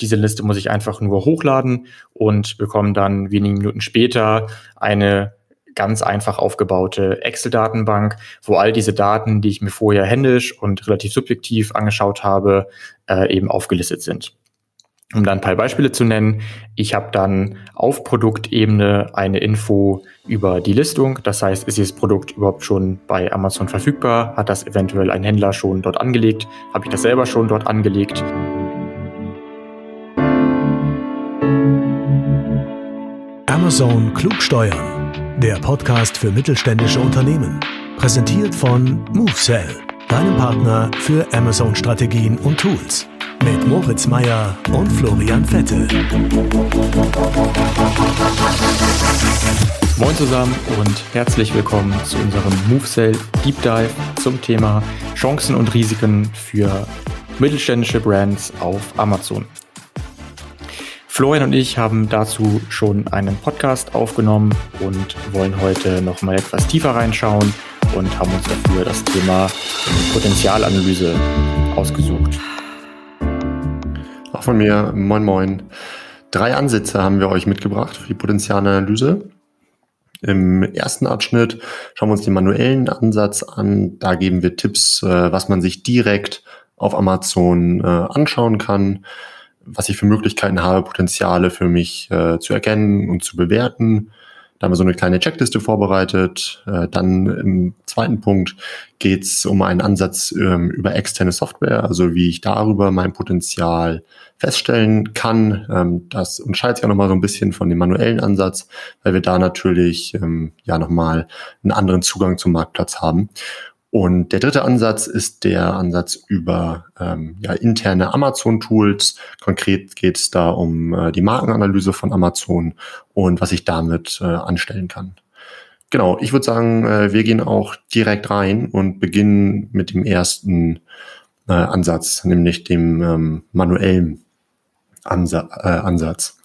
Diese Liste muss ich einfach nur hochladen und bekomme dann wenige Minuten später eine ganz einfach aufgebaute Excel-Datenbank, wo all diese Daten, die ich mir vorher händisch und relativ subjektiv angeschaut habe, äh, eben aufgelistet sind. Um dann ein paar Beispiele zu nennen, ich habe dann auf Produktebene eine Info über die Listung. Das heißt, ist dieses Produkt überhaupt schon bei Amazon verfügbar? Hat das eventuell ein Händler schon dort angelegt? Habe ich das selber schon dort angelegt? Amazon klug steuern. Der Podcast für mittelständische Unternehmen. Präsentiert von MoveSell, deinem Partner für Amazon-Strategien und Tools. Mit Moritz Meyer und Florian Vettel. Moin zusammen und herzlich willkommen zu unserem MoveSell Deep Dive zum Thema Chancen und Risiken für mittelständische Brands auf Amazon. Florian und ich haben dazu schon einen Podcast aufgenommen und wollen heute noch mal etwas tiefer reinschauen und haben uns dafür das Thema Potenzialanalyse ausgesucht. Auch von mir, moin moin. Drei Ansätze haben wir euch mitgebracht für die Potenzialanalyse. Im ersten Abschnitt schauen wir uns den manuellen Ansatz an. Da geben wir Tipps, äh, was man sich direkt auf Amazon äh, anschauen kann was ich für Möglichkeiten habe, Potenziale für mich äh, zu erkennen und zu bewerten. Da haben wir so eine kleine Checkliste vorbereitet. Äh, dann im zweiten Punkt geht es um einen Ansatz ähm, über externe Software, also wie ich darüber mein Potenzial feststellen kann. Ähm, das unterscheidet sich auch nochmal so ein bisschen von dem manuellen Ansatz, weil wir da natürlich ähm, ja nochmal einen anderen Zugang zum Marktplatz haben. Und der dritte Ansatz ist der Ansatz über ähm, ja, interne Amazon-Tools. Konkret geht es da um äh, die Markenanalyse von Amazon und was ich damit äh, anstellen kann. Genau, ich würde sagen, äh, wir gehen auch direkt rein und beginnen mit dem ersten äh, Ansatz, nämlich dem ähm, manuellen Ansa äh, Ansatz.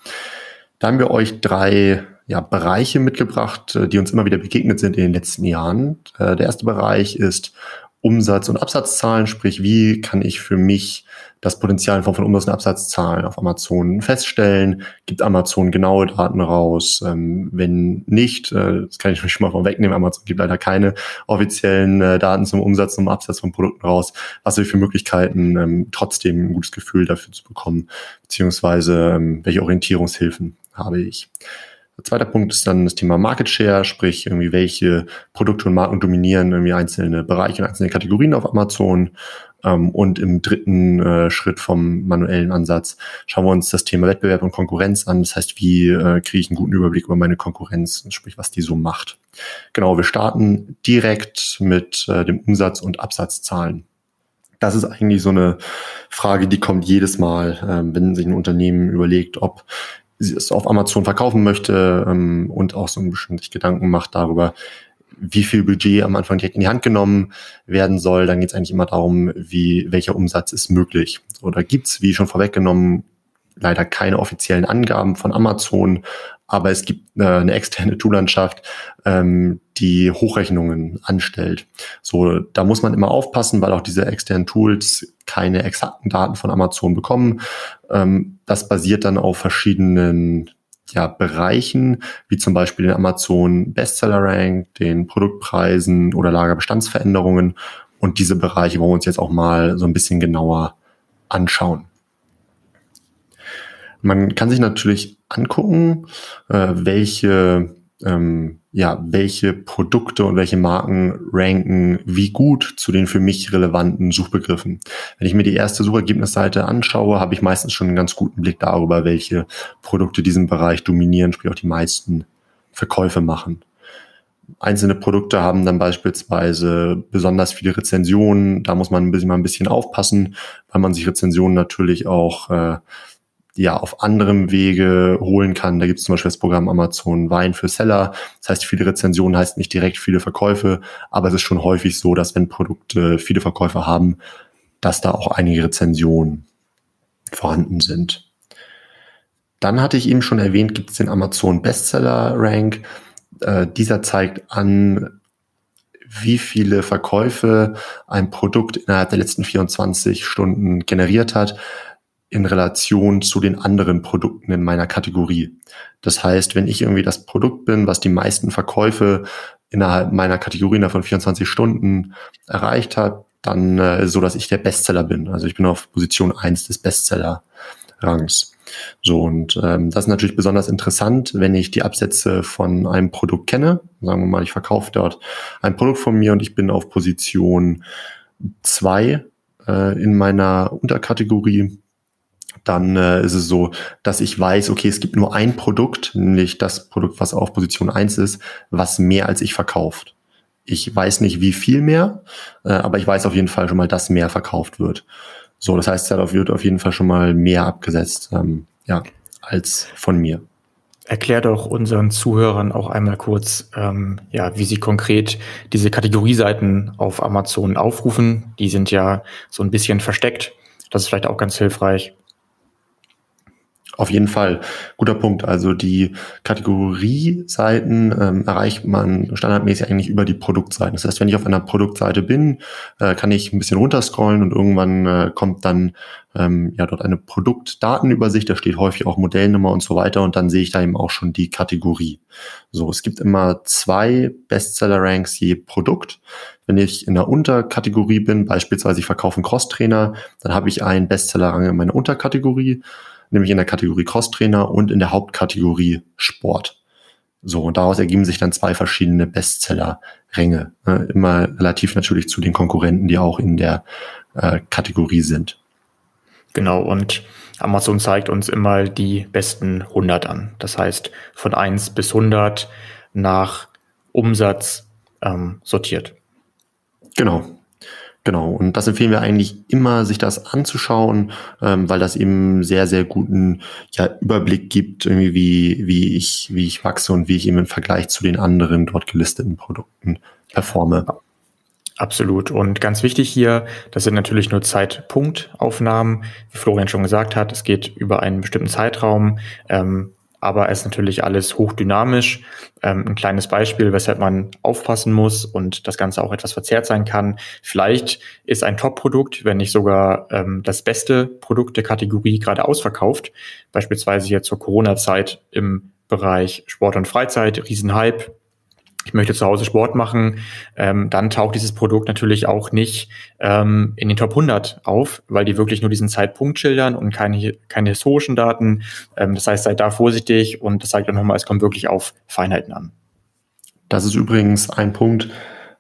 Da haben wir euch drei ja, Bereiche mitgebracht, äh, die uns immer wieder begegnet sind in den letzten Jahren. Äh, der erste Bereich ist Umsatz- und Absatzzahlen, sprich, wie kann ich für mich das Potenzial in Form von Umsatz- und Absatzzahlen auf Amazon feststellen? Gibt Amazon genaue Daten raus? Ähm, wenn nicht, äh, das kann ich schon mal vorwegnehmen, Amazon gibt leider keine offiziellen Daten zum Umsatz und Absatz von Produkten raus. Was habe ich für Möglichkeiten, ähm, trotzdem ein gutes Gefühl dafür zu bekommen? Beziehungsweise, ähm, welche Orientierungshilfen habe ich? Zweiter Punkt ist dann das Thema Market Share, sprich irgendwie welche Produkte und Marken dominieren irgendwie einzelne Bereiche und einzelne Kategorien auf Amazon. Ähm, und im dritten äh, Schritt vom manuellen Ansatz schauen wir uns das Thema Wettbewerb und Konkurrenz an. Das heißt, wie äh, kriege ich einen guten Überblick über meine Konkurrenz, sprich was die so macht. Genau, wir starten direkt mit äh, dem Umsatz- und Absatzzahlen. Das ist eigentlich so eine Frage, die kommt jedes Mal, ähm, wenn sich ein Unternehmen überlegt, ob es auf Amazon verkaufen möchte ähm, und auch so ein bisschen sich Gedanken macht darüber, wie viel Budget am Anfang direkt in die Hand genommen werden soll. Dann geht es eigentlich immer darum, wie welcher Umsatz ist möglich. Oder gibt's, wie schon vorweggenommen, leider keine offiziellen Angaben von Amazon, aber es gibt äh, eine externe Toollandschaft, ähm, die Hochrechnungen anstellt. So, da muss man immer aufpassen, weil auch diese externen Tools keine exakten Daten von Amazon bekommen. Ähm, das basiert dann auf verschiedenen ja, Bereichen, wie zum Beispiel den Amazon Bestseller Rank, den Produktpreisen oder Lagerbestandsveränderungen. Und diese Bereiche wollen wir uns jetzt auch mal so ein bisschen genauer anschauen. Man kann sich natürlich angucken, äh, welche ähm, ja, welche Produkte und welche Marken ranken wie gut zu den für mich relevanten Suchbegriffen. Wenn ich mir die erste Suchergebnisseite anschaue, habe ich meistens schon einen ganz guten Blick darüber, welche Produkte diesen Bereich dominieren, sprich auch die meisten Verkäufe machen. Einzelne Produkte haben dann beispielsweise besonders viele Rezensionen. Da muss man ein bisschen, mal ein bisschen aufpassen, weil man sich Rezensionen natürlich auch äh, ja auf anderem Wege holen kann. Da gibt es zum Beispiel das Programm Amazon Wein für Seller. Das heißt, viele Rezensionen heißt nicht direkt viele Verkäufe, aber es ist schon häufig so, dass wenn Produkte viele Verkäufe haben, dass da auch einige Rezensionen vorhanden sind. Dann hatte ich eben schon erwähnt, gibt es den Amazon Bestseller Rank. Äh, dieser zeigt an, wie viele Verkäufe ein Produkt innerhalb der letzten 24 Stunden generiert hat in Relation zu den anderen Produkten in meiner Kategorie. Das heißt, wenn ich irgendwie das Produkt bin, was die meisten Verkäufe innerhalb meiner Kategorie von 24 Stunden erreicht hat, dann äh, so, dass ich der Bestseller bin. Also ich bin auf Position eins des Bestseller-Rangs. So, und ähm, das ist natürlich besonders interessant, wenn ich die Absätze von einem Produkt kenne. Sagen wir mal, ich verkaufe dort ein Produkt von mir und ich bin auf Position zwei äh, in meiner Unterkategorie dann äh, ist es so, dass ich weiß, okay, es gibt nur ein Produkt, nämlich das Produkt, was auf Position eins ist, was mehr als ich verkauft. Ich weiß nicht, wie viel mehr, äh, aber ich weiß auf jeden Fall schon mal, dass mehr verkauft wird. So, das heißt, da wird auf jeden Fall schon mal mehr abgesetzt, ähm, ja, als von mir. Erklär doch unseren Zuhörern auch einmal kurz, ähm, ja, wie sie konkret diese Kategorieseiten auf Amazon aufrufen. Die sind ja so ein bisschen versteckt. Das ist vielleicht auch ganz hilfreich. Auf jeden Fall. Guter Punkt. Also die Kategorieseiten ähm, erreicht man standardmäßig eigentlich über die Produktseiten. Das heißt, wenn ich auf einer Produktseite bin, äh, kann ich ein bisschen runterscrollen und irgendwann äh, kommt dann ähm, ja dort eine Produktdatenübersicht. Da steht häufig auch Modellnummer und so weiter und dann sehe ich da eben auch schon die Kategorie. So, es gibt immer zwei Bestseller-Ranks je Produkt. Wenn ich in der Unterkategorie bin, beispielsweise ich verkaufe einen Crosstrainer, dann habe ich einen Bestseller-Rang in meiner Unterkategorie nämlich in der Kategorie Crosstrainer und in der Hauptkategorie Sport. So, und daraus ergeben sich dann zwei verschiedene Bestseller-Ränge. Ne? Immer relativ natürlich zu den Konkurrenten, die auch in der äh, Kategorie sind. Genau, und Amazon zeigt uns immer die besten 100 an. Das heißt, von 1 bis 100 nach Umsatz ähm, sortiert. Genau, Genau, und das empfehlen wir eigentlich immer, sich das anzuschauen, ähm, weil das eben sehr, sehr guten ja, Überblick gibt, irgendwie wie, wie, ich, wie ich wachse und wie ich eben im Vergleich zu den anderen dort gelisteten Produkten performe. Absolut. Und ganz wichtig hier, das sind natürlich nur Zeitpunktaufnahmen. Wie Florian schon gesagt hat, es geht über einen bestimmten Zeitraum. Ähm, aber es ist natürlich alles hochdynamisch. Ähm, ein kleines Beispiel, weshalb man aufpassen muss und das Ganze auch etwas verzerrt sein kann. Vielleicht ist ein Top-Produkt, wenn nicht sogar ähm, das beste Produkt der Kategorie gerade ausverkauft. Beispielsweise hier zur Corona-Zeit im Bereich Sport und Freizeit, Riesenhype, ich möchte zu Hause Sport machen, ähm, dann taucht dieses Produkt natürlich auch nicht ähm, in den Top 100 auf, weil die wirklich nur diesen Zeitpunkt schildern und keine, keine historischen Daten. Ähm, das heißt, seid da vorsichtig und das zeigt auch nochmal, es kommt wirklich auf Feinheiten an. Das ist übrigens ein Punkt,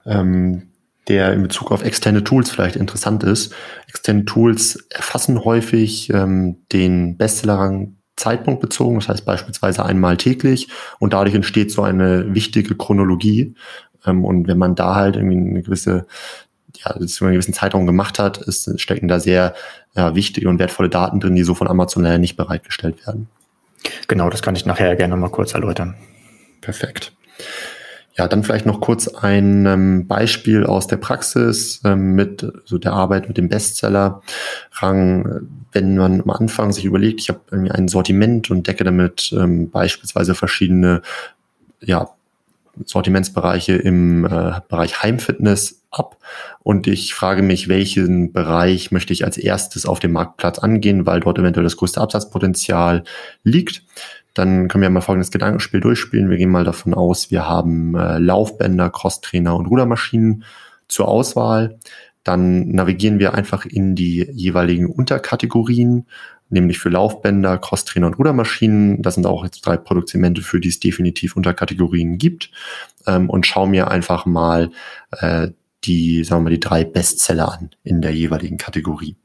ähm, der in Bezug auf externe Tools vielleicht interessant ist. Externe Tools erfassen häufig ähm, den Bestsellerrang Zeitpunkt bezogen, das heißt beispielsweise einmal täglich und dadurch entsteht so eine wichtige Chronologie. Ähm, und wenn man da halt irgendwie eine gewisse, ja, das über einen gewissen Zeitraum gemacht hat, ist, stecken da sehr ja, wichtige und wertvolle Daten drin, die so von Amazon leider nicht bereitgestellt werden. Genau, das kann ich nachher gerne mal kurz erläutern. Perfekt. Ja, dann vielleicht noch kurz ein ähm, Beispiel aus der Praxis ähm, mit so der Arbeit mit dem Bestseller-Rang. Wenn man am Anfang sich überlegt, ich habe ein Sortiment und decke damit ähm, beispielsweise verschiedene ja, Sortimentsbereiche im äh, Bereich Heimfitness ab und ich frage mich, welchen Bereich möchte ich als erstes auf dem Marktplatz angehen, weil dort eventuell das größte Absatzpotenzial liegt dann können wir mal folgendes Gedankenspiel durchspielen. Wir gehen mal davon aus, wir haben äh, Laufbänder, Crosstrainer und Rudermaschinen zur Auswahl. Dann navigieren wir einfach in die jeweiligen Unterkategorien, nämlich für Laufbänder, Crosstrainer und Rudermaschinen. Das sind auch jetzt drei Produktsegmente, für die es definitiv Unterkategorien gibt. Ähm, und schauen mir einfach mal äh, die, sagen wir mal, die drei Bestseller an in der jeweiligen Kategorie.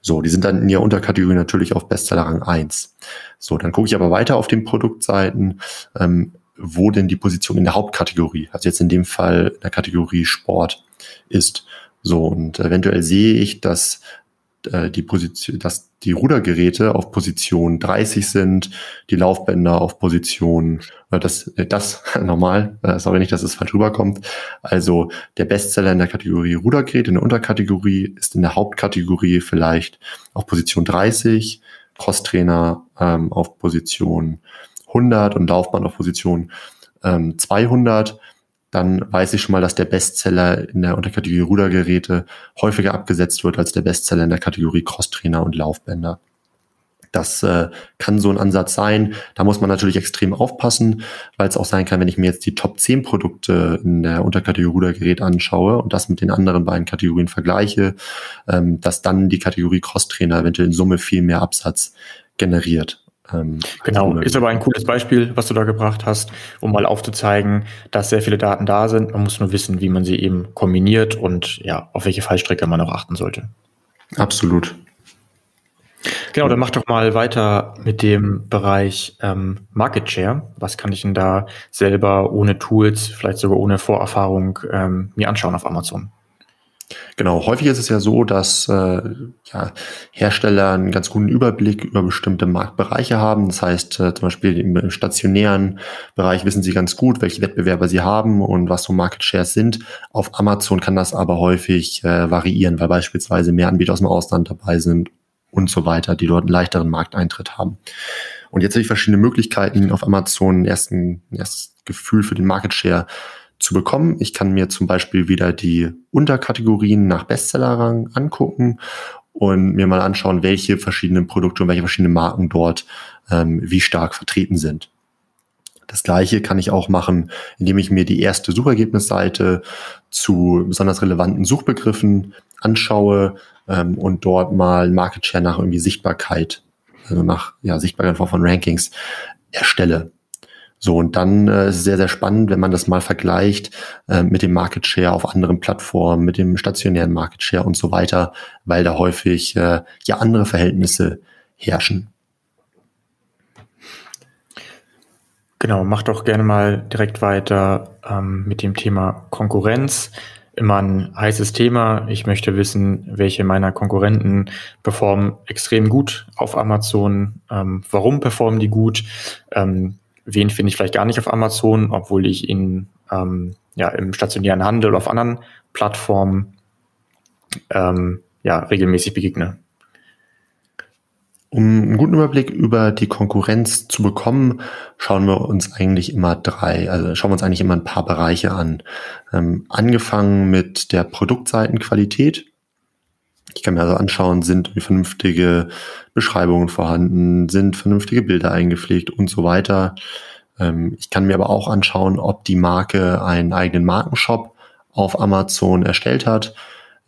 So, die sind dann in ihrer Unterkategorie natürlich auf Bestseller Rang 1. So, dann gucke ich aber weiter auf den Produktseiten, ähm, wo denn die Position in der Hauptkategorie, also jetzt in dem Fall in der Kategorie Sport ist. So, und eventuell sehe ich, dass äh, die Position, dass die Rudergeräte auf Position 30 sind, die Laufbänder auf Position, äh, das, äh, das normal, äh, sorry nicht, dass es falsch rüberkommt. Also der Bestseller in der Kategorie Rudergerät, in der Unterkategorie ist in der Hauptkategorie vielleicht auf Position 30, Crosstrainer ähm, auf Position 100 und Laufband auf Position ähm, 200 dann weiß ich schon mal, dass der Bestseller in der Unterkategorie Rudergeräte häufiger abgesetzt wird als der Bestseller in der Kategorie Crosstrainer und Laufbänder. Das äh, kann so ein Ansatz sein. Da muss man natürlich extrem aufpassen, weil es auch sein kann, wenn ich mir jetzt die Top 10 Produkte in der Unterkategorie Rudergerät anschaue und das mit den anderen beiden Kategorien vergleiche, ähm, dass dann die Kategorie Crosstrainer eventuell in Summe viel mehr Absatz generiert. Ähm, genau, ist aber ein cooles Beispiel, was du da gebracht hast, um mal aufzuzeigen, dass sehr viele Daten da sind. Man muss nur wissen, wie man sie eben kombiniert und ja, auf welche Fallstrecke man auch achten sollte. Absolut. Genau, dann mach doch mal weiter mit dem Bereich ähm, Market Share. Was kann ich denn da selber ohne Tools, vielleicht sogar ohne Vorerfahrung ähm, mir anschauen auf Amazon? Genau, häufig ist es ja so, dass äh, ja, Hersteller einen ganz guten Überblick über bestimmte Marktbereiche haben. Das heißt, äh, zum Beispiel im stationären Bereich wissen sie ganz gut, welche Wettbewerber sie haben und was so Market Shares sind. Auf Amazon kann das aber häufig äh, variieren, weil beispielsweise mehr Anbieter aus dem Ausland dabei sind und so weiter, die dort einen leichteren Markteintritt haben. Und jetzt habe ich verschiedene Möglichkeiten, auf Amazon ein ein erstes Gefühl für den Market Share zu bekommen. Ich kann mir zum Beispiel wieder die Unterkategorien nach Bestsellerrang angucken und mir mal anschauen, welche verschiedenen Produkte und welche verschiedenen Marken dort ähm, wie stark vertreten sind. Das gleiche kann ich auch machen, indem ich mir die erste Suchergebnisseite zu besonders relevanten Suchbegriffen anschaue, ähm, und dort mal Market Share nach irgendwie Sichtbarkeit, also nach ja, Sichtbarkeit von Rankings erstelle. So, und dann äh, ist es sehr, sehr spannend, wenn man das mal vergleicht äh, mit dem Market Share auf anderen Plattformen, mit dem stationären Market Share und so weiter, weil da häufig äh, ja andere Verhältnisse herrschen. Genau, mach doch gerne mal direkt weiter ähm, mit dem Thema Konkurrenz immer ein heißes Thema. Ich möchte wissen, welche meiner Konkurrenten performen extrem gut auf Amazon. Ähm, warum performen die gut? Ähm, wen finde ich vielleicht gar nicht auf Amazon, obwohl ich ihn ähm, ja im stationären Handel oder auf anderen Plattformen ähm, ja regelmäßig begegne. Um einen guten Überblick über die Konkurrenz zu bekommen, schauen wir uns eigentlich immer drei, also schauen wir uns eigentlich immer ein paar Bereiche an. Ähm, angefangen mit der Produktseitenqualität. Ich kann mir also anschauen, sind vernünftige Beschreibungen vorhanden, sind vernünftige Bilder eingepflegt und so weiter. Ähm, ich kann mir aber auch anschauen, ob die Marke einen eigenen Markenshop auf Amazon erstellt hat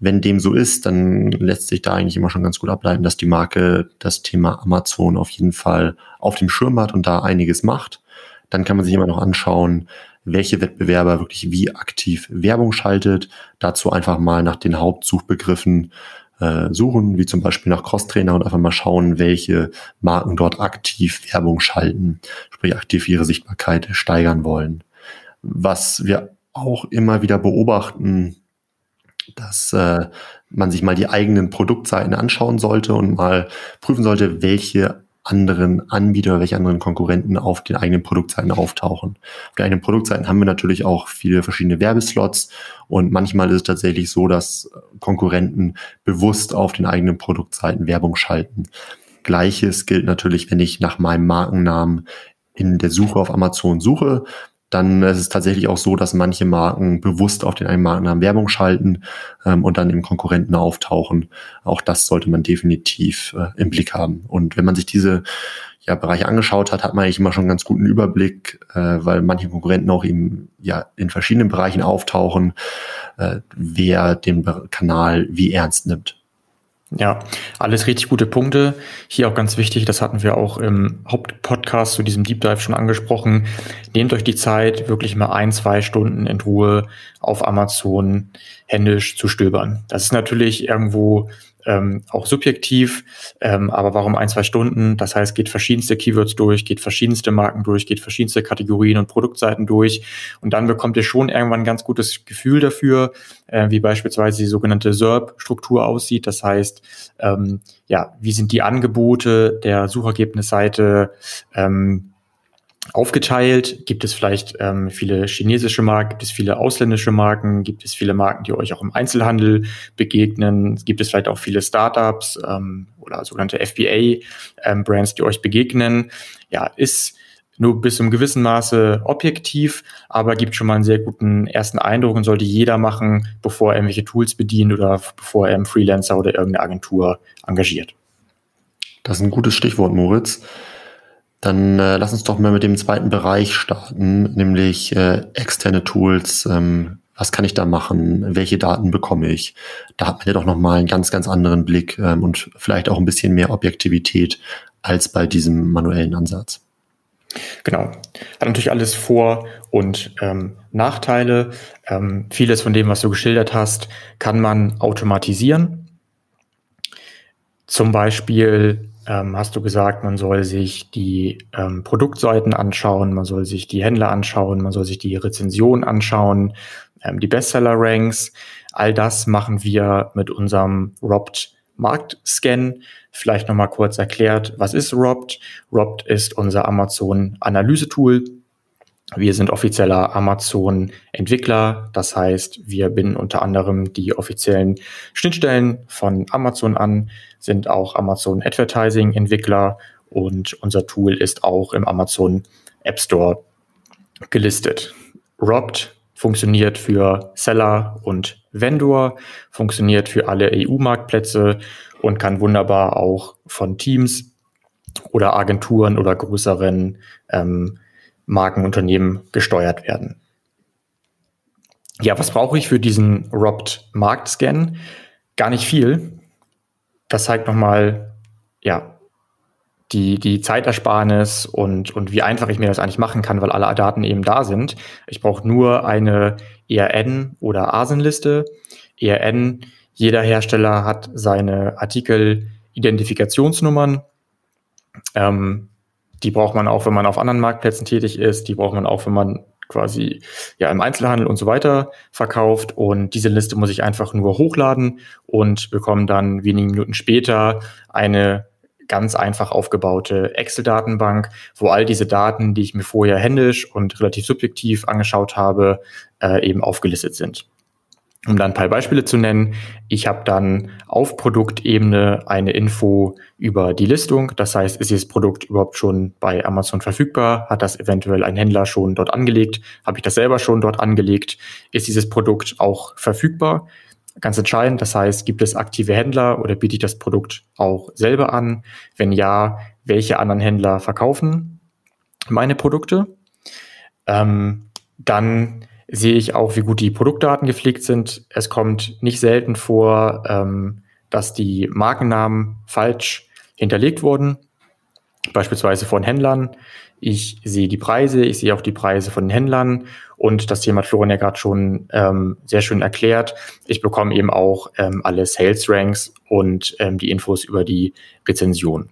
wenn dem so ist, dann lässt sich da eigentlich immer schon ganz gut ableiten, dass die Marke das Thema Amazon auf jeden Fall auf dem Schirm hat und da einiges macht. Dann kann man sich immer noch anschauen, welche Wettbewerber wirklich wie aktiv Werbung schaltet. Dazu einfach mal nach den Hauptsuchbegriffen äh, suchen, wie zum Beispiel nach Crosstrainer und einfach mal schauen, welche Marken dort aktiv Werbung schalten, sprich aktiv ihre Sichtbarkeit steigern wollen. Was wir auch immer wieder beobachten, dass äh, man sich mal die eigenen Produktseiten anschauen sollte und mal prüfen sollte, welche anderen Anbieter, welche anderen Konkurrenten auf den eigenen Produktseiten auftauchen. Auf den eigenen Produktseiten haben wir natürlich auch viele verschiedene Werbeslots und manchmal ist es tatsächlich so, dass Konkurrenten bewusst auf den eigenen Produktseiten Werbung schalten. Gleiches gilt natürlich, wenn ich nach meinem Markennamen in der Suche auf Amazon suche, dann ist es tatsächlich auch so, dass manche Marken bewusst auf den einen Markennamen Werbung schalten ähm, und dann im Konkurrenten auftauchen. Auch das sollte man definitiv äh, im Blick haben. Und wenn man sich diese ja, Bereiche angeschaut hat, hat man eigentlich immer schon einen ganz guten Überblick, äh, weil manche Konkurrenten auch eben ja in verschiedenen Bereichen auftauchen, äh, wer den Kanal wie ernst nimmt. Ja, alles richtig gute Punkte. Hier auch ganz wichtig, das hatten wir auch im Hauptpodcast zu diesem Deep Dive schon angesprochen. Nehmt euch die Zeit, wirklich mal ein, zwei Stunden in Ruhe auf Amazon händisch zu stöbern. Das ist natürlich irgendwo ähm, auch subjektiv, ähm, aber warum ein, zwei Stunden? Das heißt, geht verschiedenste Keywords durch, geht verschiedenste Marken durch, geht verschiedenste Kategorien und Produktseiten durch und dann bekommt ihr schon irgendwann ein ganz gutes Gefühl dafür, äh, wie beispielsweise die sogenannte SERP-Struktur aussieht. Das heißt, ähm, ja, wie sind die Angebote der Suchergebnisseite ähm, aufgeteilt? Gibt es vielleicht ähm, viele chinesische Marken? Gibt es viele ausländische Marken? Gibt es viele Marken, die euch auch im Einzelhandel begegnen? Gibt es vielleicht auch viele Startups ähm, oder sogenannte FBA-Brands, ähm, die euch begegnen? Ja, ist nur bis zum gewissen Maße objektiv, aber gibt schon mal einen sehr guten ersten Eindruck und sollte jeder machen, bevor er irgendwelche Tools bedient oder bevor er einen Freelancer oder irgendeine Agentur engagiert. Das ist ein gutes Stichwort, Moritz. Dann äh, lass uns doch mal mit dem zweiten Bereich starten, nämlich äh, externe Tools. Ähm, was kann ich da machen? Welche Daten bekomme ich? Da hat man ja doch nochmal einen ganz, ganz anderen Blick ähm, und vielleicht auch ein bisschen mehr Objektivität als bei diesem manuellen Ansatz. Genau. Hat natürlich alles Vor- und ähm, Nachteile. Ähm, vieles von dem, was du geschildert hast, kann man automatisieren. Zum Beispiel ähm, hast du gesagt, man soll sich die ähm, Produktseiten anschauen, man soll sich die Händler anschauen, man soll sich die Rezension anschauen, ähm, die Bestseller-Ranks. All das machen wir mit unserem Robt Marktscan. Vielleicht nochmal kurz erklärt, was ist Robt? Robt ist unser Amazon-Analyse-Tool. Wir sind offizieller Amazon-Entwickler. Das heißt, wir binden unter anderem die offiziellen Schnittstellen von Amazon an, sind auch Amazon Advertising-Entwickler und unser Tool ist auch im Amazon App Store gelistet. Robt funktioniert für Seller und Vendor, funktioniert für alle EU-Marktplätze und kann wunderbar auch von Teams oder Agenturen oder größeren ähm, Markenunternehmen gesteuert werden. Ja, was brauche ich für diesen Robbed Marktscan? Gar nicht viel. Das zeigt nochmal, ja, die, die Zeitersparnis und, und wie einfach ich mir das eigentlich machen kann, weil alle Daten eben da sind. Ich brauche nur eine ERN oder ASIN-Liste. ERN, jeder Hersteller hat seine Artikel-Identifikationsnummern. Ähm, die braucht man auch, wenn man auf anderen Marktplätzen tätig ist. Die braucht man auch, wenn man quasi ja im Einzelhandel und so weiter verkauft. Und diese Liste muss ich einfach nur hochladen und bekomme dann wenige Minuten später eine ganz einfach aufgebaute Excel-Datenbank, wo all diese Daten, die ich mir vorher händisch und relativ subjektiv angeschaut habe, äh, eben aufgelistet sind. Um dann ein paar Beispiele zu nennen, ich habe dann auf Produktebene eine Info über die Listung. Das heißt, ist dieses Produkt überhaupt schon bei Amazon verfügbar? Hat das eventuell ein Händler schon dort angelegt? Habe ich das selber schon dort angelegt? Ist dieses Produkt auch verfügbar? ganz entscheidend. Das heißt, gibt es aktive Händler oder biete ich das Produkt auch selber an? Wenn ja, welche anderen Händler verkaufen meine Produkte? Ähm, dann sehe ich auch, wie gut die Produktdaten gepflegt sind. Es kommt nicht selten vor, ähm, dass die Markennamen falsch hinterlegt wurden, beispielsweise von Händlern. Ich sehe die Preise, ich sehe auch die Preise von den Händlern und das Thema hat Florian ja gerade schon ähm, sehr schön erklärt. Ich bekomme eben auch ähm, alle Sales Ranks und ähm, die Infos über die Rezension.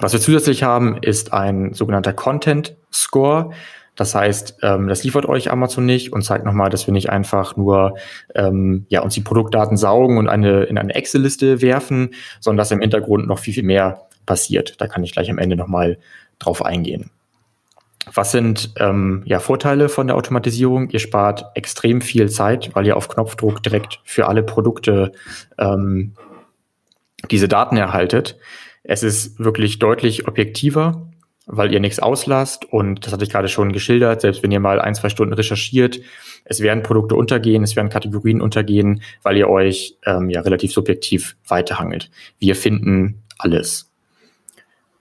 Was wir zusätzlich haben, ist ein sogenannter Content Score. Das heißt, ähm, das liefert euch Amazon nicht und zeigt nochmal, dass wir nicht einfach nur ähm, ja, uns die Produktdaten saugen und eine, in eine Excel-Liste werfen, sondern dass im Hintergrund noch viel, viel mehr passiert. Da kann ich gleich am Ende nochmal drauf eingehen. Was sind ähm, ja, Vorteile von der Automatisierung? Ihr spart extrem viel Zeit, weil ihr auf Knopfdruck direkt für alle Produkte ähm, diese Daten erhaltet. Es ist wirklich deutlich objektiver, weil ihr nichts auslasst. Und das hatte ich gerade schon geschildert. Selbst wenn ihr mal ein, zwei Stunden recherchiert, es werden Produkte untergehen, es werden Kategorien untergehen, weil ihr euch ähm, ja relativ subjektiv weiterhangelt. Wir finden alles.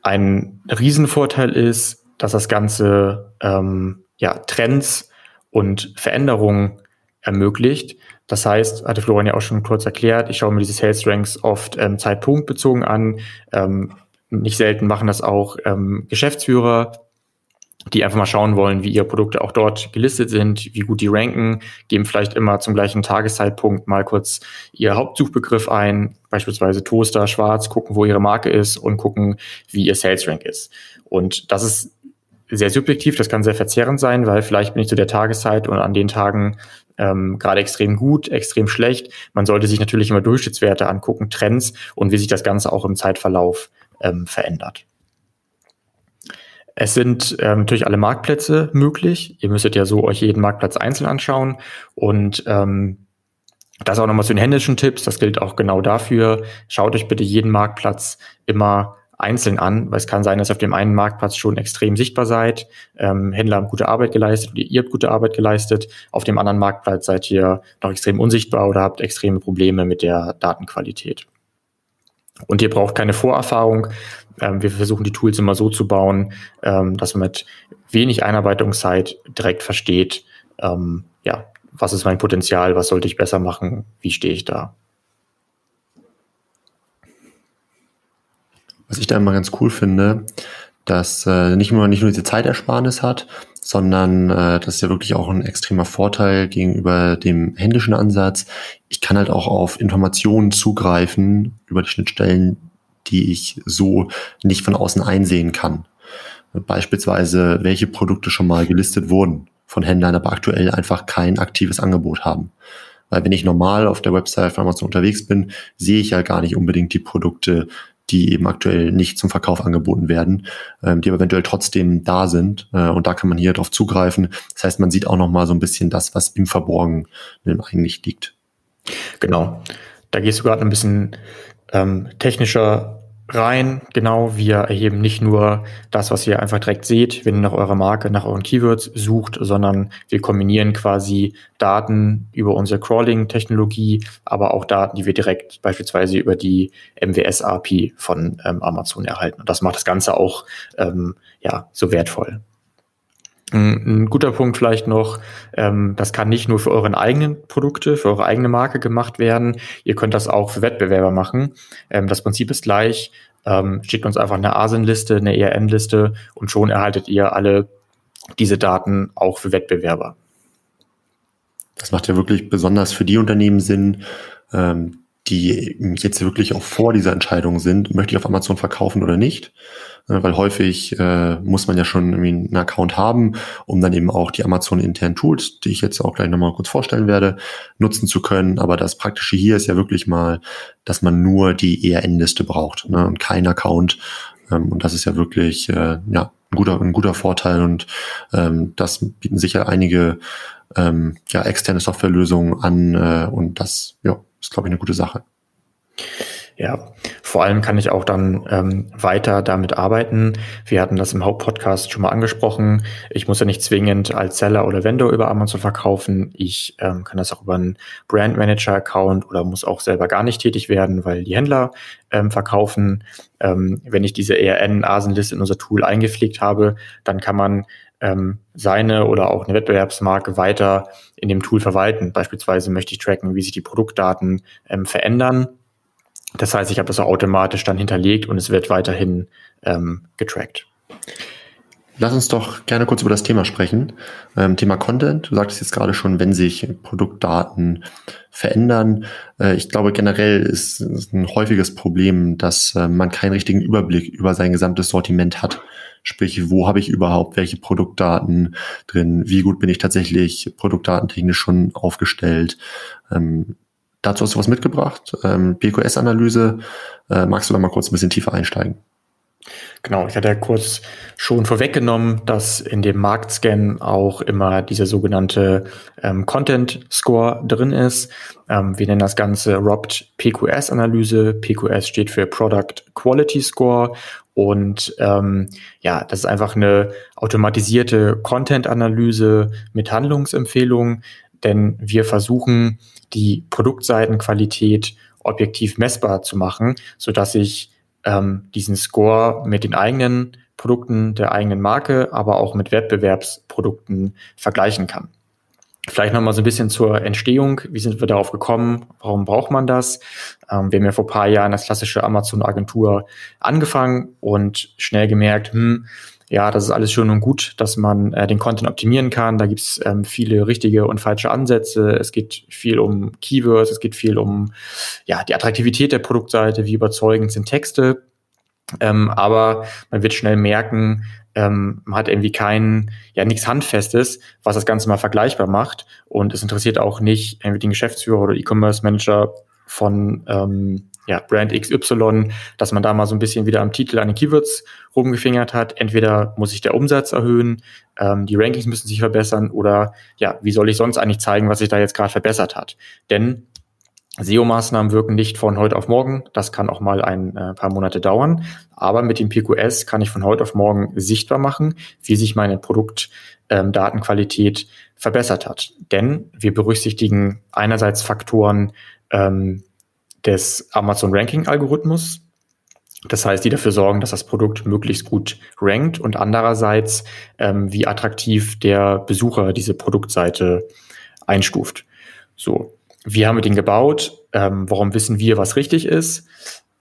Ein Riesenvorteil ist, dass das Ganze ähm, ja, Trends und Veränderungen ermöglicht. Das heißt, hatte Florian ja auch schon kurz erklärt, ich schaue mir diese Sales Ranks oft ähm, zeitpunktbezogen an. Ähm, nicht selten machen das auch ähm, Geschäftsführer, die einfach mal schauen wollen, wie ihre Produkte auch dort gelistet sind, wie gut die ranken, geben vielleicht immer zum gleichen Tageszeitpunkt mal kurz ihr Hauptsuchbegriff ein, beispielsweise Toaster, Schwarz, gucken, wo ihre Marke ist und gucken, wie ihr Sales Rank ist. Und das ist sehr subjektiv, das kann sehr verzerrend sein, weil vielleicht bin ich zu der Tageszeit und an den Tagen ähm, gerade extrem gut, extrem schlecht. Man sollte sich natürlich immer Durchschnittswerte angucken, Trends und wie sich das Ganze auch im Zeitverlauf ähm, verändert. Es sind ähm, natürlich alle Marktplätze möglich. Ihr müsstet ja so euch jeden Marktplatz einzeln anschauen und ähm, das auch nochmal zu den händischen Tipps. Das gilt auch genau dafür. Schaut euch bitte jeden Marktplatz immer einzeln an, weil es kann sein, dass ihr auf dem einen Marktplatz schon extrem sichtbar seid, ähm, Händler haben gute Arbeit geleistet ihr habt gute Arbeit geleistet, auf dem anderen Marktplatz seid ihr noch extrem unsichtbar oder habt extreme Probleme mit der Datenqualität. Und ihr braucht keine Vorerfahrung. Ähm, wir versuchen die Tools immer so zu bauen, ähm, dass man mit wenig Einarbeitungszeit direkt versteht, ähm, ja, was ist mein Potenzial, was sollte ich besser machen, wie stehe ich da. Was ich da immer ganz cool finde, dass äh, nicht nur nicht nur diese Zeitersparnis hat, sondern äh, das ist ja wirklich auch ein extremer Vorteil gegenüber dem händischen Ansatz. Ich kann halt auch auf Informationen zugreifen über die Schnittstellen, die ich so nicht von außen einsehen kann. Beispielsweise, welche Produkte schon mal gelistet wurden von Händlern, aber aktuell einfach kein aktives Angebot haben. Weil wenn ich normal auf der Website von Amazon unterwegs bin, sehe ich ja gar nicht unbedingt die Produkte, die eben aktuell nicht zum Verkauf angeboten werden, ähm, die aber eventuell trotzdem da sind. Äh, und da kann man hier drauf zugreifen. Das heißt, man sieht auch noch mal so ein bisschen das, was im Verborgenen eigentlich liegt. Genau. Da gehst du gerade ein bisschen ähm, technischer rein. Genau, wir erheben nicht nur das, was ihr einfach direkt seht, wenn ihr nach eurer Marke, nach euren Keywords sucht, sondern wir kombinieren quasi Daten über unsere Crawling-Technologie, aber auch Daten, die wir direkt beispielsweise über die MWS-API von ähm, Amazon erhalten. Und das macht das Ganze auch ähm, ja, so wertvoll. Ein guter Punkt vielleicht noch, ähm, das kann nicht nur für euren eigenen Produkte, für eure eigene Marke gemacht werden. Ihr könnt das auch für Wettbewerber machen. Ähm, das Prinzip ist gleich. Ähm, schickt uns einfach eine ASIN-Liste, eine ERN-Liste und schon erhaltet ihr alle diese Daten auch für Wettbewerber. Das macht ja wirklich besonders für die Unternehmen Sinn, ähm, die jetzt wirklich auch vor dieser Entscheidung sind, möchte ich auf Amazon verkaufen oder nicht. Äh, weil häufig äh, muss man ja schon irgendwie einen Account haben, um dann eben auch die Amazon internen Tools, die ich jetzt auch gleich nochmal kurz vorstellen werde, nutzen zu können. Aber das Praktische hier ist ja wirklich mal, dass man nur die ERN-Liste braucht ne, und kein Account. Ähm, und das ist ja wirklich äh, ja, ein, guter, ein guter Vorteil und ähm, das bieten sicher einige ähm, ja, externe Softwarelösungen an äh, und das ja, ist, glaube ich, eine gute Sache. Ja, vor allem kann ich auch dann ähm, weiter damit arbeiten. Wir hatten das im Hauptpodcast schon mal angesprochen. Ich muss ja nicht zwingend als Seller oder Vendor über Amazon verkaufen. Ich ähm, kann das auch über einen Brand Manager Account oder muss auch selber gar nicht tätig werden, weil die Händler ähm, verkaufen. Ähm, wenn ich diese ERN-Asenliste in unser Tool eingepflegt habe, dann kann man ähm, seine oder auch eine Wettbewerbsmarke weiter in dem Tool verwalten. Beispielsweise möchte ich tracken, wie sich die Produktdaten ähm, verändern das heißt, ich habe das automatisch dann hinterlegt und es wird weiterhin ähm, getrackt. Lass uns doch gerne kurz über das Thema sprechen. Ähm, Thema Content. Du sagtest jetzt gerade schon, wenn sich Produktdaten verändern. Äh, ich glaube, generell ist, ist ein häufiges Problem, dass äh, man keinen richtigen Überblick über sein gesamtes Sortiment hat. Sprich, wo habe ich überhaupt welche Produktdaten drin? Wie gut bin ich tatsächlich produktdatentechnisch schon aufgestellt? Ähm, Dazu hast du was mitgebracht, ähm, PQS-Analyse. Äh, magst du da mal kurz ein bisschen tiefer einsteigen? Genau, ich hatte ja kurz schon vorweggenommen, dass in dem Marktscan auch immer dieser sogenannte ähm, Content Score drin ist. Ähm, wir nennen das Ganze ROPT PQS Analyse. PQS steht für Product Quality Score und ähm, ja, das ist einfach eine automatisierte Content Analyse mit Handlungsempfehlungen, denn wir versuchen die Produktseitenqualität objektiv messbar zu machen, so dass ich ähm, diesen Score mit den eigenen Produkten der eigenen Marke, aber auch mit Wettbewerbsprodukten vergleichen kann. Vielleicht nochmal so ein bisschen zur Entstehung. Wie sind wir darauf gekommen? Warum braucht man das? Ähm, wir haben ja vor paar Jahren als klassische Amazon-Agentur angefangen und schnell gemerkt, hm, ja, das ist alles schön und gut, dass man äh, den Content optimieren kann. Da gibt's ähm, viele richtige und falsche Ansätze. Es geht viel um Keywords, es geht viel um ja, die Attraktivität der Produktseite, wie überzeugend sind Texte. Ähm, aber man wird schnell merken, ähm, man hat irgendwie kein, ja, nichts Handfestes, was das Ganze mal vergleichbar macht. Und es interessiert auch nicht irgendwie den Geschäftsführer oder E-Commerce Manager von ähm, ja, Brand XY, dass man da mal so ein bisschen wieder am Titel an den Keywords rumgefingert hat. Entweder muss sich der Umsatz erhöhen, ähm, die Rankings müssen sich verbessern oder ja, wie soll ich sonst eigentlich zeigen, was sich da jetzt gerade verbessert hat? Denn SEO-Maßnahmen wirken nicht von heute auf morgen. Das kann auch mal ein äh, paar Monate dauern. Aber mit dem PQS kann ich von heute auf morgen sichtbar machen, wie sich meine Produktdatenqualität ähm, verbessert hat. Denn wir berücksichtigen einerseits Faktoren ähm, des Amazon Ranking Algorithmus. Das heißt, die dafür sorgen, dass das Produkt möglichst gut rankt und andererseits, ähm, wie attraktiv der Besucher diese Produktseite einstuft. So, wie haben wir den gebaut? Ähm, warum wissen wir, was richtig ist?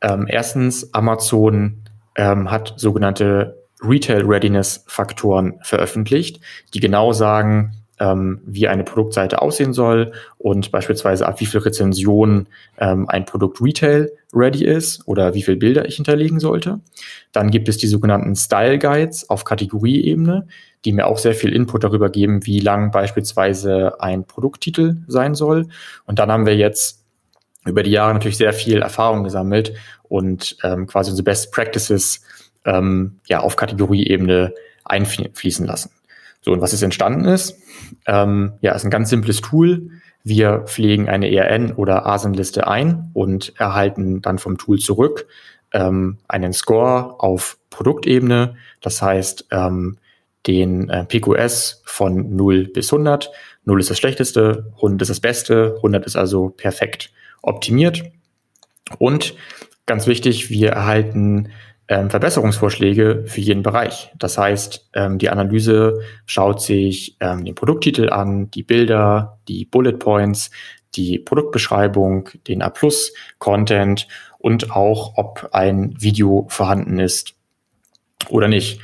Ähm, erstens, Amazon ähm, hat sogenannte Retail Readiness Faktoren veröffentlicht, die genau sagen, ähm, wie eine Produktseite aussehen soll und beispielsweise ab wie viel Rezensionen ähm, ein Produkt Retail ready ist oder wie viele Bilder ich hinterlegen sollte. Dann gibt es die sogenannten Style Guides auf Kategorieebene, die mir auch sehr viel Input darüber geben, wie lang beispielsweise ein Produkttitel sein soll. Und dann haben wir jetzt über die Jahre natürlich sehr viel Erfahrung gesammelt und ähm, quasi unsere Best Practices ähm, ja auf Kategorieebene einfließen lassen. So, und was jetzt entstanden ist, ähm, ja, ist ein ganz simples Tool. Wir pflegen eine ERN oder ASIN-Liste ein und erhalten dann vom Tool zurück ähm, einen Score auf Produktebene. Das heißt, ähm, den äh, PQS von 0 bis 100. 0 ist das schlechteste, 100 ist das beste, 100 ist also perfekt optimiert. Und ganz wichtig, wir erhalten ähm, Verbesserungsvorschläge für jeden Bereich. Das heißt, ähm, die Analyse schaut sich ähm, den Produkttitel an, die Bilder, die Bullet Points, die Produktbeschreibung, den A-Plus-Content und auch, ob ein Video vorhanden ist oder nicht.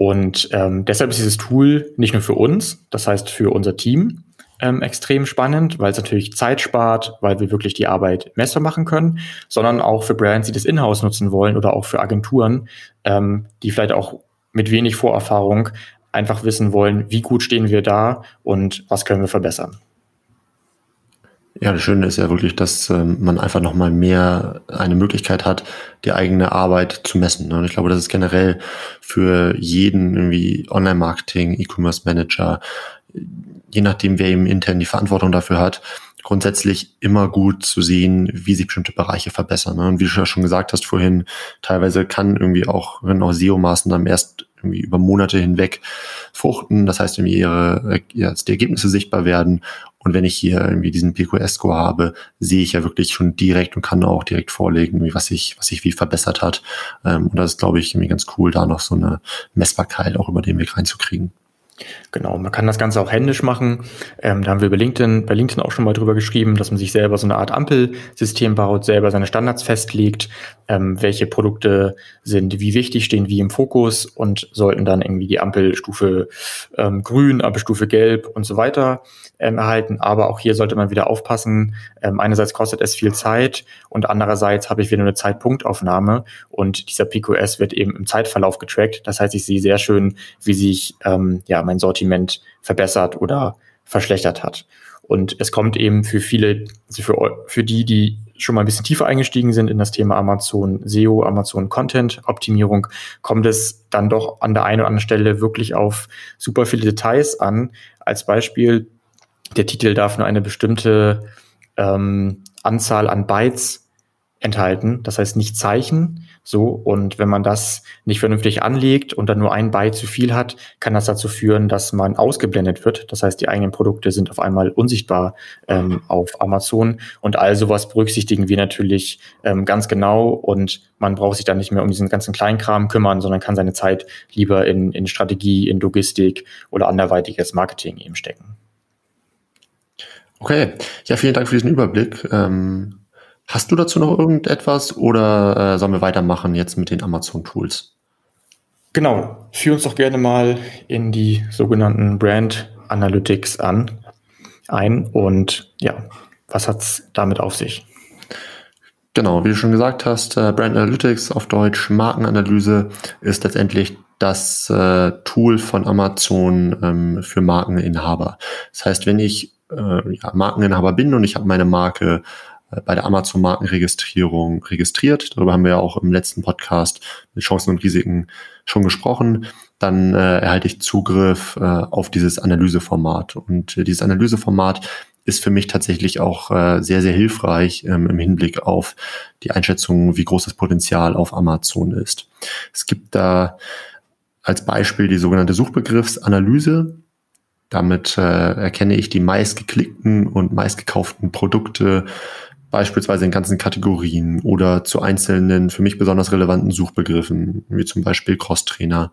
Und ähm, deshalb ist dieses Tool nicht nur für uns, das heißt für unser Team, ähm, extrem spannend, weil es natürlich Zeit spart, weil wir wirklich die Arbeit messbar machen können, sondern auch für Brands, die das Inhouse nutzen wollen oder auch für Agenturen, ähm, die vielleicht auch mit wenig Vorerfahrung einfach wissen wollen, wie gut stehen wir da und was können wir verbessern. Ja, das Schöne ist ja wirklich, dass ähm, man einfach nochmal mehr eine Möglichkeit hat, die eigene Arbeit zu messen. Ne? Und ich glaube, das ist generell für jeden irgendwie Online-Marketing, E-Commerce-Manager, je nachdem, wer eben intern die Verantwortung dafür hat, grundsätzlich immer gut zu sehen, wie sich bestimmte Bereiche verbessern. Ne? Und wie du ja schon gesagt hast vorhin, teilweise kann irgendwie auch, wenn auch SEO-Maßnahmen erst irgendwie über Monate hinweg fruchten. Das heißt, irgendwie ihre, ja, die Ergebnisse sichtbar werden. Und wenn ich hier irgendwie diesen PQS-Score habe, sehe ich ja wirklich schon direkt und kann auch direkt vorlegen, was sich, was sich wie verbessert hat. Ähm, und das ist, glaube ich, irgendwie ganz cool, da noch so eine Messbarkeit auch über den Weg reinzukriegen. Genau, man kann das Ganze auch händisch machen. Ähm, da haben wir bei LinkedIn, bei LinkedIn auch schon mal drüber geschrieben, dass man sich selber so eine Art Ampelsystem baut, selber seine Standards festlegt, ähm, welche Produkte sind wie wichtig, stehen wie im Fokus und sollten dann irgendwie die Ampelstufe ähm, grün, Ampelstufe gelb und so weiter ähm, erhalten. Aber auch hier sollte man wieder aufpassen. Ähm, einerseits kostet es viel Zeit und andererseits habe ich wieder eine Zeitpunktaufnahme und dieser PQS wird eben im Zeitverlauf getrackt. Das heißt, ich sehe sehr schön, wie sich ähm, ja mein Sortiment verbessert oder verschlechtert hat. Und es kommt eben für viele, also für, für die, die schon mal ein bisschen tiefer eingestiegen sind in das Thema Amazon SEO, Amazon Content Optimierung, kommt es dann doch an der einen oder anderen Stelle wirklich auf super viele Details an. Als Beispiel, der Titel darf nur eine bestimmte ähm, Anzahl an Bytes enthalten, das heißt nicht Zeichen. So, und wenn man das nicht vernünftig anlegt und dann nur ein Byte zu viel hat, kann das dazu führen, dass man ausgeblendet wird. Das heißt, die eigenen Produkte sind auf einmal unsichtbar ähm, auf Amazon. Und all sowas berücksichtigen wir natürlich ähm, ganz genau und man braucht sich dann nicht mehr um diesen ganzen Kleinkram kümmern, sondern kann seine Zeit lieber in, in Strategie, in Logistik oder anderweitiges Marketing eben stecken. Okay, ja, vielen Dank für diesen Überblick. Ähm Hast du dazu noch irgendetwas oder äh, sollen wir weitermachen jetzt mit den Amazon-Tools? Genau, führ uns doch gerne mal in die sogenannten Brand Analytics an ein und ja, was hat es damit auf sich? Genau, wie du schon gesagt hast, äh, Brand Analytics auf Deutsch Markenanalyse ist letztendlich das äh, Tool von Amazon ähm, für Markeninhaber. Das heißt, wenn ich äh, ja, Markeninhaber bin und ich habe meine Marke bei der Amazon-Markenregistrierung registriert. Darüber haben wir ja auch im letzten Podcast mit Chancen und Risiken schon gesprochen. Dann äh, erhalte ich Zugriff äh, auf dieses Analyseformat. Und äh, dieses Analyseformat ist für mich tatsächlich auch äh, sehr, sehr hilfreich ähm, im Hinblick auf die Einschätzung, wie groß das Potenzial auf Amazon ist. Es gibt da als Beispiel die sogenannte Suchbegriffsanalyse. Damit äh, erkenne ich die meistgeklickten und meistgekauften Produkte beispielsweise in ganzen Kategorien oder zu einzelnen für mich besonders relevanten Suchbegriffen, wie zum Beispiel Crosstrainer.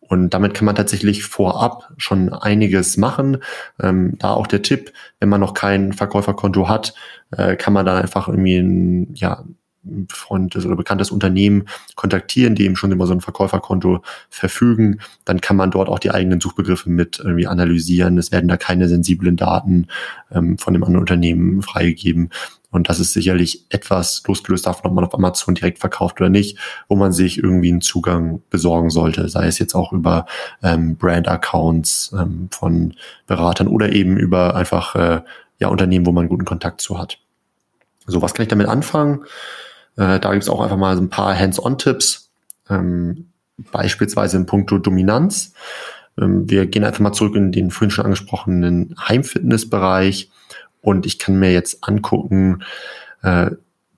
Und damit kann man tatsächlich vorab schon einiges machen. Ähm, da auch der Tipp, wenn man noch kein Verkäuferkonto hat, äh, kann man dann einfach irgendwie ein, ja, befreundetes oder bekanntes Unternehmen kontaktieren, die eben schon über so ein Verkäuferkonto verfügen, dann kann man dort auch die eigenen Suchbegriffe mit irgendwie analysieren. Es werden da keine sensiblen Daten ähm, von dem anderen Unternehmen freigegeben. Und das ist sicherlich etwas losgelöst davon, ob man auf Amazon direkt verkauft oder nicht, wo man sich irgendwie einen Zugang besorgen sollte, sei es jetzt auch über ähm, Brand-Accounts ähm, von Beratern oder eben über einfach äh, ja, Unternehmen, wo man guten Kontakt zu hat. So, was kann ich damit anfangen? Äh, da gibt es auch einfach mal so ein paar Hands-on-Tipps, ähm, beispielsweise in puncto Dominanz. Ähm, wir gehen einfach mal zurück in den vorhin schon angesprochenen Heimfitnessbereich und ich kann mir jetzt angucken, äh,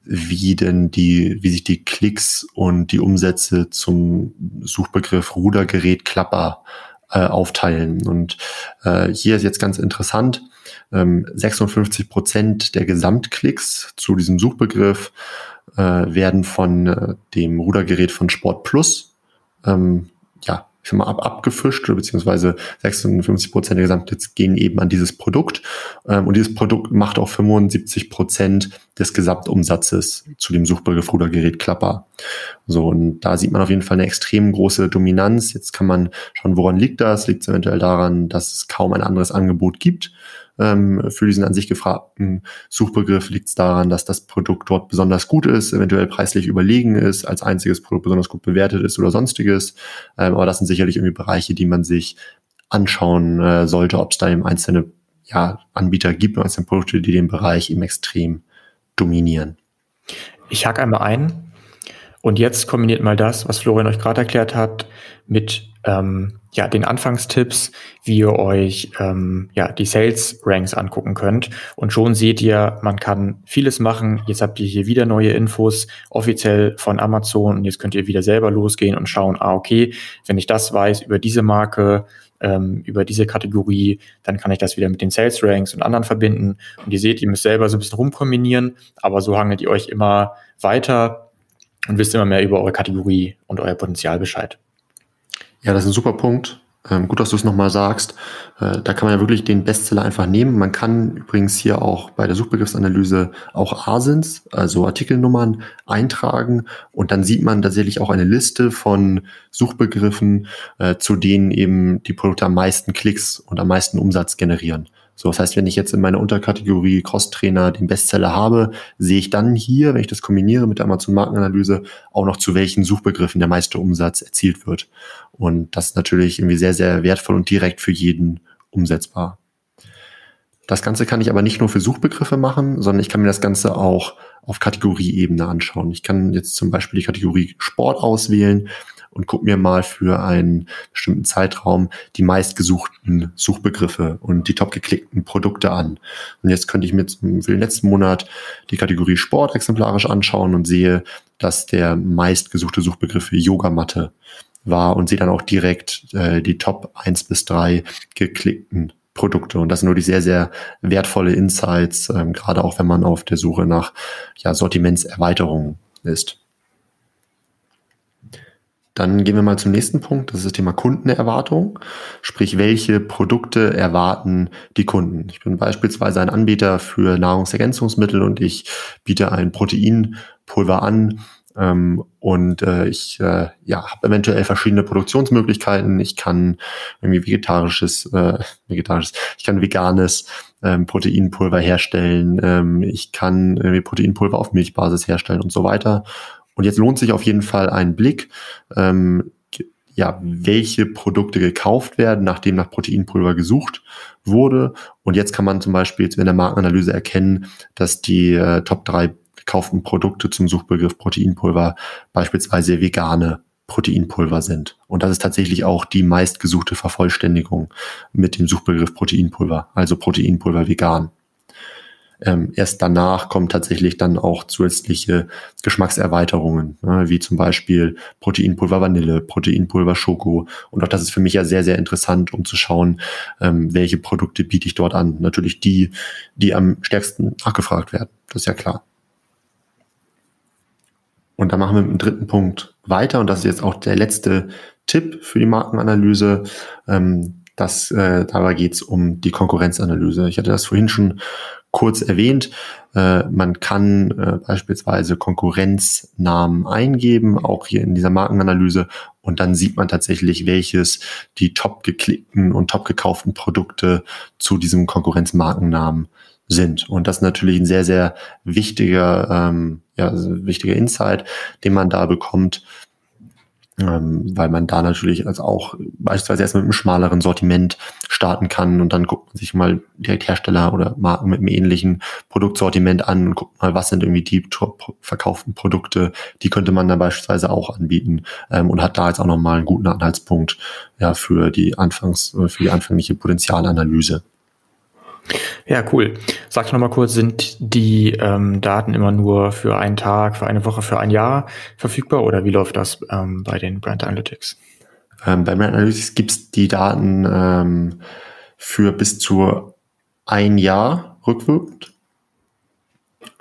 wie denn die, wie sich die Klicks und die Umsätze zum Suchbegriff Rudergerät Klapper äh, aufteilen. Und äh, hier ist jetzt ganz interessant, ähm, 56 Prozent der Gesamtklicks zu diesem Suchbegriff äh, werden von äh, dem Rudergerät von Sport Plus ähm, ja, sag mal, ab, abgefischt, beziehungsweise 56 Prozent der Gesamtklicks gehen eben an dieses Produkt. Ähm, und dieses Produkt macht auch 75 Prozent des Gesamtumsatzes zu dem Suchbegriff Rudergerät Klapper. So, und da sieht man auf jeden Fall eine extrem große Dominanz. Jetzt kann man schauen, woran liegt das? Liegt es eventuell daran, dass es kaum ein anderes Angebot gibt? Ähm, für diesen an sich gefragten Suchbegriff liegt es daran, dass das Produkt dort besonders gut ist, eventuell preislich überlegen ist, als einziges Produkt besonders gut bewertet ist oder sonstiges. Ähm, aber das sind sicherlich irgendwie Bereiche, die man sich anschauen äh, sollte, ob es da eben einzelne ja, Anbieter gibt, einzelne Produkte, die den Bereich eben extrem dominieren. Ich hake einmal ein und jetzt kombiniert mal das, was Florian euch gerade erklärt hat, mit ähm, ja, den Anfangstipps, wie ihr euch ähm, ja, die Sales Ranks angucken könnt. Und schon seht ihr, man kann vieles machen. Jetzt habt ihr hier wieder neue Infos offiziell von Amazon und jetzt könnt ihr wieder selber losgehen und schauen, ah, okay, wenn ich das weiß über diese Marke, ähm, über diese Kategorie, dann kann ich das wieder mit den Sales Ranks und anderen verbinden. Und ihr seht, ihr müsst selber so ein bisschen rumkombinieren, aber so hangelt ihr euch immer weiter und wisst immer mehr über eure Kategorie und euer Potenzial Bescheid. Ja, das ist ein super Punkt. Ähm, gut, dass du es nochmal sagst. Äh, da kann man ja wirklich den Bestseller einfach nehmen. Man kann übrigens hier auch bei der Suchbegriffsanalyse auch ASINs, also Artikelnummern, eintragen und dann sieht man tatsächlich auch eine Liste von Suchbegriffen, äh, zu denen eben die Produkte am meisten Klicks und am meisten Umsatz generieren. So, das heißt, wenn ich jetzt in meiner Unterkategorie Cross-Trainer den Bestseller habe, sehe ich dann hier, wenn ich das kombiniere mit der Amazon Markenanalyse, auch noch zu welchen Suchbegriffen der meiste Umsatz erzielt wird. Und das ist natürlich irgendwie sehr, sehr wertvoll und direkt für jeden umsetzbar. Das Ganze kann ich aber nicht nur für Suchbegriffe machen, sondern ich kann mir das Ganze auch auf Kategorieebene anschauen. Ich kann jetzt zum Beispiel die Kategorie Sport auswählen und gucke mir mal für einen bestimmten Zeitraum die meistgesuchten Suchbegriffe und die top geklickten Produkte an. Und jetzt könnte ich mir für den letzten Monat die Kategorie Sport exemplarisch anschauen und sehe, dass der meistgesuchte Suchbegriff Yogamatte war und sehe dann auch direkt äh, die Top 1 bis 3 geklickten Produkte. Und das sind nur die sehr, sehr wertvolle Insights, ähm, gerade auch wenn man auf der Suche nach ja, Sortimentserweiterungen ist. Dann gehen wir mal zum nächsten Punkt. Das ist das Thema Kundenerwartung. Sprich, welche Produkte erwarten die Kunden? Ich bin beispielsweise ein Anbieter für Nahrungsergänzungsmittel und ich biete ein Proteinpulver an. Ähm, und äh, ich äh, ja, habe eventuell verschiedene Produktionsmöglichkeiten. Ich kann irgendwie vegetarisches, äh, vegetarisches, ich kann veganes ähm, Proteinpulver herstellen. Ähm, ich kann irgendwie Proteinpulver auf Milchbasis herstellen und so weiter. Und jetzt lohnt sich auf jeden Fall ein Blick, ähm, ja, welche Produkte gekauft werden, nachdem nach Proteinpulver gesucht wurde. Und jetzt kann man zum Beispiel jetzt in der Markenanalyse erkennen, dass die äh, Top 3 gekauften Produkte zum Suchbegriff Proteinpulver beispielsweise vegane Proteinpulver sind. Und das ist tatsächlich auch die meistgesuchte Vervollständigung mit dem Suchbegriff Proteinpulver, also Proteinpulver vegan. Ähm, erst danach kommen tatsächlich dann auch zusätzliche Geschmackserweiterungen, ne, wie zum Beispiel Proteinpulver Vanille, Proteinpulver Schoko. Und auch das ist für mich ja sehr, sehr interessant, um zu schauen, ähm, welche Produkte biete ich dort an. Natürlich die, die am stärksten nachgefragt werden. Das ist ja klar. Und da machen wir mit dem dritten Punkt weiter. Und das ist jetzt auch der letzte Tipp für die Markenanalyse. Ähm, das, äh, dabei geht es um die Konkurrenzanalyse. Ich hatte das vorhin schon kurz erwähnt. Äh, man kann äh, beispielsweise Konkurrenznamen eingeben, auch hier in dieser Markenanalyse, und dann sieht man tatsächlich, welches die top geklickten und top gekauften Produkte zu diesem Konkurrenzmarkennamen sind. Und das ist natürlich ein sehr, sehr wichtiger, ähm, ja, wichtiger Insight, den man da bekommt, ähm, weil man da natürlich als auch beispielsweise erst mit einem schmaleren Sortiment starten kann und dann guckt man sich mal direkt Hersteller oder Marken mit einem ähnlichen Produktsortiment an und guckt mal, was sind irgendwie die verkauften Produkte, die könnte man dann beispielsweise auch anbieten ähm, und hat da jetzt auch nochmal einen guten Anhaltspunkt ja, für die Anfangs, für die anfängliche Potenzialanalyse. Ja, cool. Sag doch nochmal kurz, sind die ähm, Daten immer nur für einen Tag, für eine Woche, für ein Jahr verfügbar oder wie läuft das ähm, bei den Brand Analytics? Ähm, bei Brand Analytics gibt es die Daten ähm, für bis zu ein Jahr rückwirkend.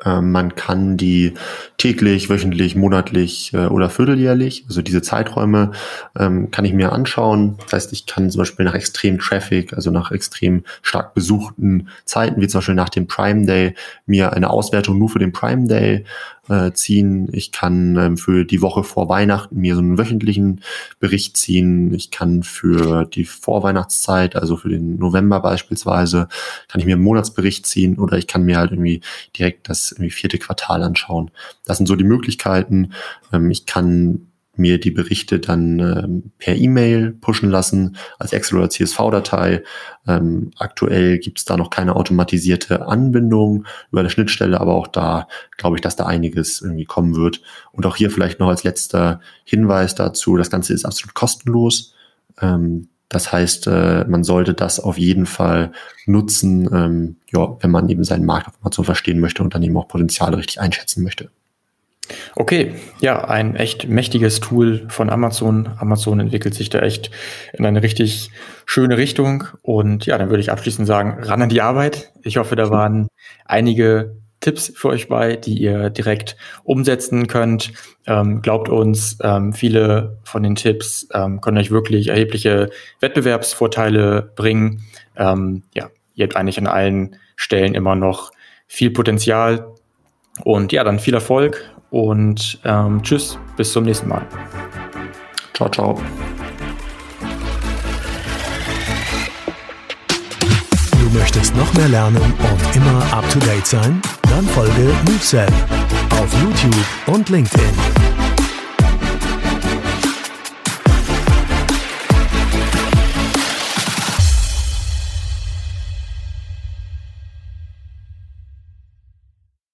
Ähm, man kann die täglich, wöchentlich, monatlich äh, oder vierteljährlich, also diese Zeiträume ähm, kann ich mir anschauen. Das heißt, ich kann zum Beispiel nach extrem Traffic, also nach extrem stark besuchten Zeiten, wie zum Beispiel nach dem Prime Day, mir eine Auswertung nur für den Prime Day äh, ziehen. Ich kann ähm, für die Woche vor Weihnachten mir so einen wöchentlichen Bericht ziehen. Ich kann für die Vorweihnachtszeit, also für den November beispielsweise, kann ich mir einen Monatsbericht ziehen oder ich kann mir halt irgendwie direkt das irgendwie vierte Quartal anschauen. Das sind so die Möglichkeiten. Ähm, ich kann mir die Berichte dann ähm, per E-Mail pushen lassen, als Excel- oder CSV-Datei. Ähm, aktuell gibt es da noch keine automatisierte Anbindung über eine Schnittstelle, aber auch da glaube ich, dass da einiges irgendwie kommen wird. Und auch hier vielleicht noch als letzter Hinweis dazu, das Ganze ist absolut kostenlos. Ähm, das heißt, äh, man sollte das auf jeden Fall nutzen, ähm, ja, wenn man eben seinen Markt auf Amazon verstehen möchte und dann eben auch Potenziale richtig einschätzen möchte. Okay, ja, ein echt mächtiges Tool von Amazon. Amazon entwickelt sich da echt in eine richtig schöne Richtung. Und ja, dann würde ich abschließend sagen, ran an die Arbeit. Ich hoffe, da waren einige Tipps für euch bei, die ihr direkt umsetzen könnt. Ähm, glaubt uns, ähm, viele von den Tipps ähm, können euch wirklich erhebliche Wettbewerbsvorteile bringen. Ähm, ja, ihr habt eigentlich an allen Stellen immer noch viel Potenzial. Und ja, dann viel Erfolg und ähm, tschüss, bis zum nächsten Mal. Ciao, ciao. Du möchtest noch mehr lernen und immer up to date sein? Dann folge MoveSell auf YouTube und LinkedIn.